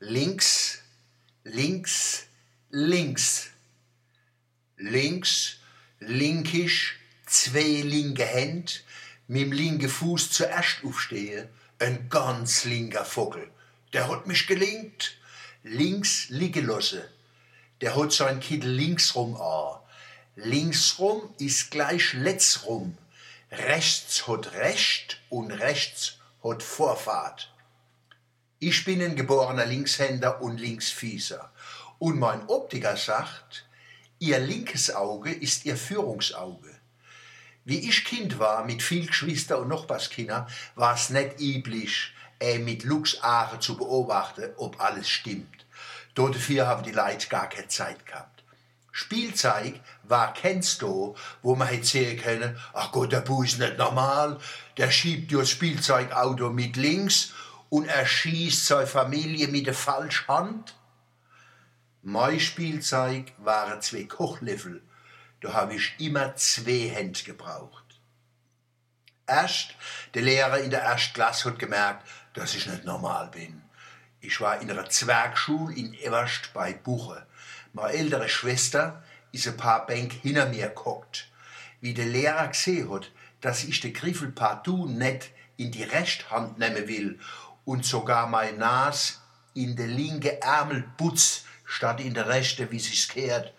links, links, links. Links, linkisch, zwei linke Hände, mit dem linken Fuß zuerst aufstehe, ein ganz linker Vogel. Der hat mich gelingt. Links liegen lassen. Der hat sein Kittel linksrum an. Linksrum ist gleich letztrum. Rechts hat Recht und rechts hat Vorfahrt. Ich bin ein geborener Linkshänder und Linksfieser. Und mein Optiker sagt, ihr linkes Auge ist ihr Führungsauge. Wie ich Kind war, mit viel Geschwister und Nachbarskinder, war es nicht üblich, äh, mit Luchsare zu beobachten, ob alles stimmt. Dafür haben die Leute gar keine Zeit gehabt. Spielzeug war kennst du, wo man hätte sehen können, ach Gott, der Bu ist nicht normal, der schiebt das Spielzeugauto mit links und erschießt seine Familie mit der falschen Hand? Mein Spielzeug waren zwei Kochlöffel. Da habe ich immer zwei Hände gebraucht. Erst der Lehrer in der ersten Klasse hat gemerkt, dass ich nicht normal bin. Ich war in einer Zwergschule in Everst bei Buche. Meine ältere Schwester ist ein paar Bänke hinter mir geguckt. Wie der Lehrer gesehen hat, dass ich den Griffel partout nicht in die rechte Hand nehmen will und sogar mein Nas in der linke Ärmel putz statt in der rechte, wie sich's gehört,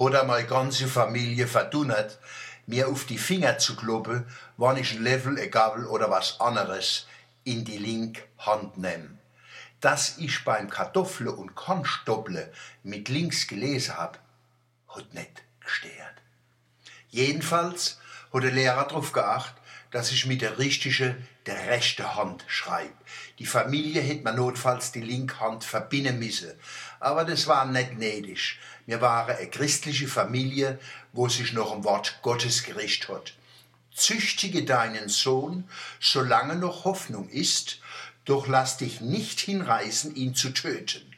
hat er meine ganze Familie verdunnert, mir auf die Finger zu kloppen, wann ich ein Löffel, ein Gabel oder was anderes in die linke Hand nehm. Dass ich beim Kartoffle und Kornstopple mit links gelesen hab, hat nicht gestört. Jedenfalls hat der Lehrer darauf geachtet, dass ich mit der richtigen, der rechte Hand schreibe. Die Familie hätte man notfalls die linke Hand verbinden müssen. Aber das war nicht nötig. Wir waren eine christliche Familie, wo sich noch ein Wort Gottes gerichtet hat. Züchtige deinen Sohn, solange noch Hoffnung ist, doch lass dich nicht hinreißen, ihn zu töten.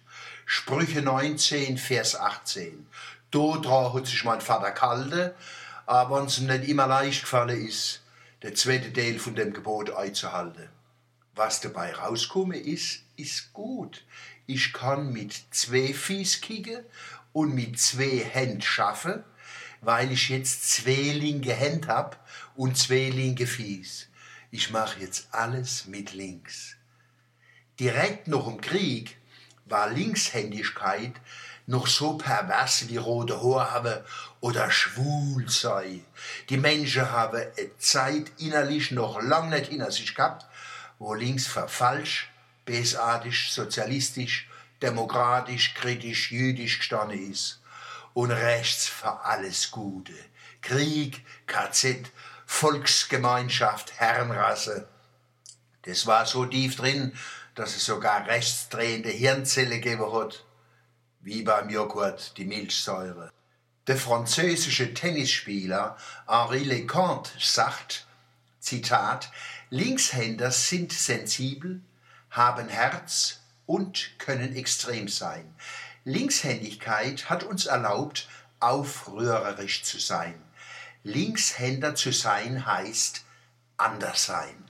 Sprüche 19, Vers 18. Dodra hat sich mein Vater kalte, aber uns nicht immer leicht gefallen ist, der zweite Teil von dem Gebot einzuhalten. Was dabei rauskomme ist, ist gut. Ich kann mit zwei Fies kicken und mit zwei Händen schaffen, weil ich jetzt zwei linke Hände hab und zwei linke Fies. Ich mache jetzt alles mit links. Direkt nach dem Krieg war Linkshändigkeit noch so pervers wie rote Haare haben oder schwul sei. Die Menschen haben eine Zeit innerlich noch lang nicht hinter sich gehabt, wo links verfalsch, bösartig, sozialistisch, demokratisch, kritisch, jüdisch gestanden ist. Und rechts für alles Gute. Krieg, KZ, Volksgemeinschaft, Herrenrasse. Das war so tief drin, dass es sogar rechtsdrehende Hirnzelle gegeben hat, wie beim Joghurt die Milchsäure. Der französische Tennisspieler Henri Leconte sagt, Zitat, Linkshänder sind sensibel, haben Herz und können extrem sein. Linkshändigkeit hat uns erlaubt, aufrührerisch zu sein. Linkshänder zu sein heißt anders sein.